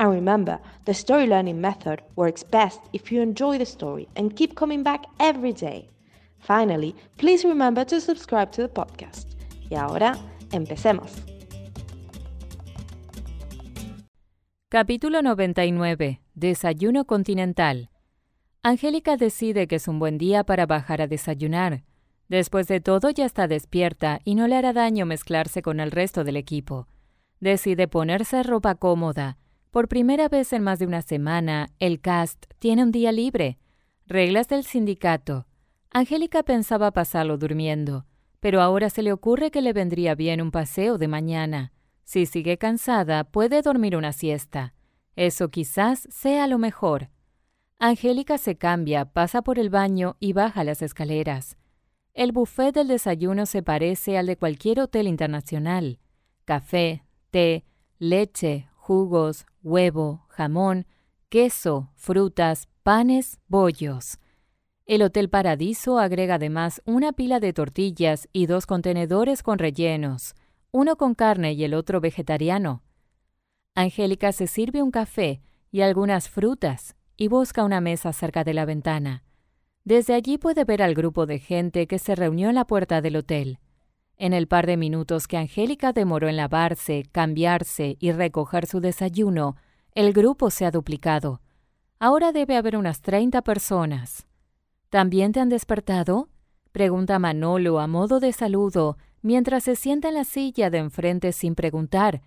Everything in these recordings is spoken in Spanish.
And remember, the story learning method works best if you enjoy the story and keep coming back every day. Finally, please remember to subscribe to the podcast. Y ahora, empecemos. Capítulo 99. Desayuno continental. Angélica decide que es un buen día para bajar a desayunar. Después de todo ya está despierta y no le hará daño mezclarse con el resto del equipo. Decide ponerse ropa cómoda por primera vez en más de una semana, el cast tiene un día libre. Reglas del sindicato. Angélica pensaba pasarlo durmiendo, pero ahora se le ocurre que le vendría bien un paseo de mañana. Si sigue cansada, puede dormir una siesta. Eso quizás sea lo mejor. Angélica se cambia, pasa por el baño y baja las escaleras. El buffet del desayuno se parece al de cualquier hotel internacional. Café, té, leche, jugos, huevo, jamón, queso, frutas, panes, bollos. El Hotel Paradiso agrega además una pila de tortillas y dos contenedores con rellenos, uno con carne y el otro vegetariano. Angélica se sirve un café y algunas frutas y busca una mesa cerca de la ventana. Desde allí puede ver al grupo de gente que se reunió en la puerta del hotel. En el par de minutos que Angélica demoró en lavarse, cambiarse y recoger su desayuno, el grupo se ha duplicado. Ahora debe haber unas 30 personas. ¿También te han despertado? Pregunta Manolo a modo de saludo mientras se sienta en la silla de enfrente sin preguntar.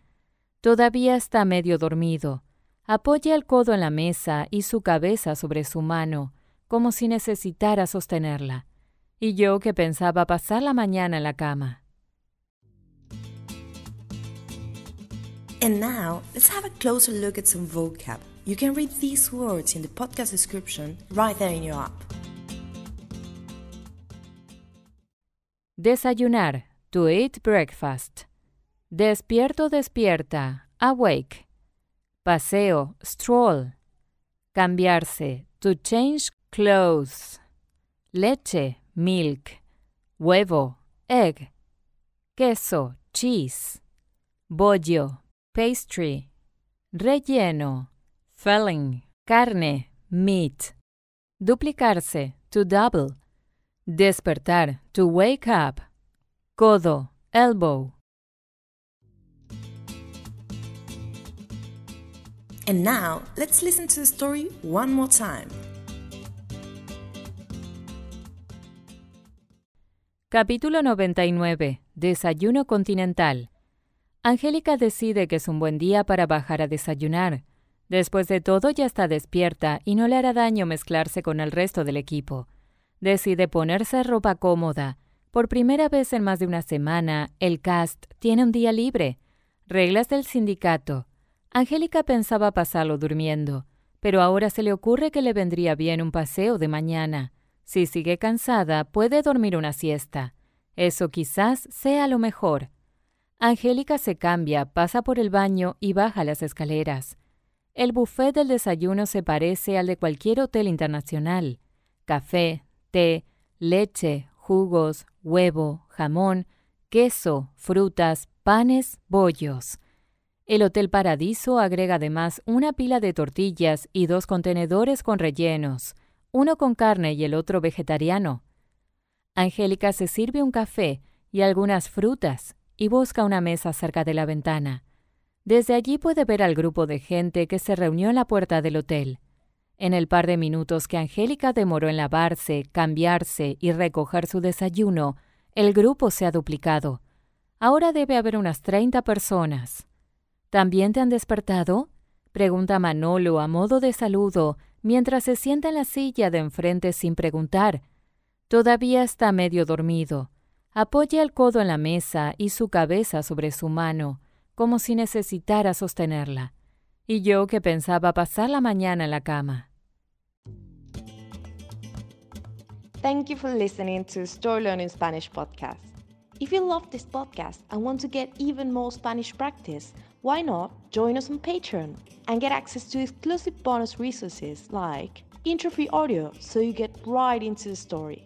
Todavía está medio dormido. Apoya el codo en la mesa y su cabeza sobre su mano, como si necesitara sostenerla. Y yo que pensaba pasar la mañana en la cama. And now, let's have a closer look at some vocab. You can read these words in the podcast description right there in your app. Desayunar, to eat breakfast. Despierto, despierta, awake. Paseo, stroll. Cambiarse, to change clothes. Leche, milk. Huevo, egg. Queso, cheese. Bollo, pastry, relleno, filling, carne, meat, duplicarse, to double, despertar, to wake up, codo, elbow. And now, let's listen to the story one more time. Capítulo 99. Desayuno continental. Angélica decide que es un buen día para bajar a desayunar. Después de todo ya está despierta y no le hará daño mezclarse con el resto del equipo. Decide ponerse ropa cómoda. Por primera vez en más de una semana, el cast tiene un día libre. Reglas del sindicato. Angélica pensaba pasarlo durmiendo, pero ahora se le ocurre que le vendría bien un paseo de mañana. Si sigue cansada, puede dormir una siesta. Eso quizás sea lo mejor. Angélica se cambia, pasa por el baño y baja las escaleras. El buffet del desayuno se parece al de cualquier hotel internacional. Café, té, leche, jugos, huevo, jamón, queso, frutas, panes, bollos. El Hotel Paradiso agrega además una pila de tortillas y dos contenedores con rellenos, uno con carne y el otro vegetariano. Angélica se sirve un café y algunas frutas y busca una mesa cerca de la ventana. Desde allí puede ver al grupo de gente que se reunió en la puerta del hotel. En el par de minutos que Angélica demoró en lavarse, cambiarse y recoger su desayuno, el grupo se ha duplicado. Ahora debe haber unas 30 personas. ¿También te han despertado? Pregunta Manolo a modo de saludo mientras se sienta en la silla de enfrente sin preguntar. Todavía está medio dormido. Apoya el codo en la mesa y su cabeza sobre su mano, como si necesitara sostenerla. Y yo que pensaba pasar la mañana en la cama. Thank you for listening to Story Learning Spanish podcast. If you love this podcast and want to get even more Spanish practice, why not join us on Patreon and get access to exclusive bonus resources like intro-free audio so you get right into the story,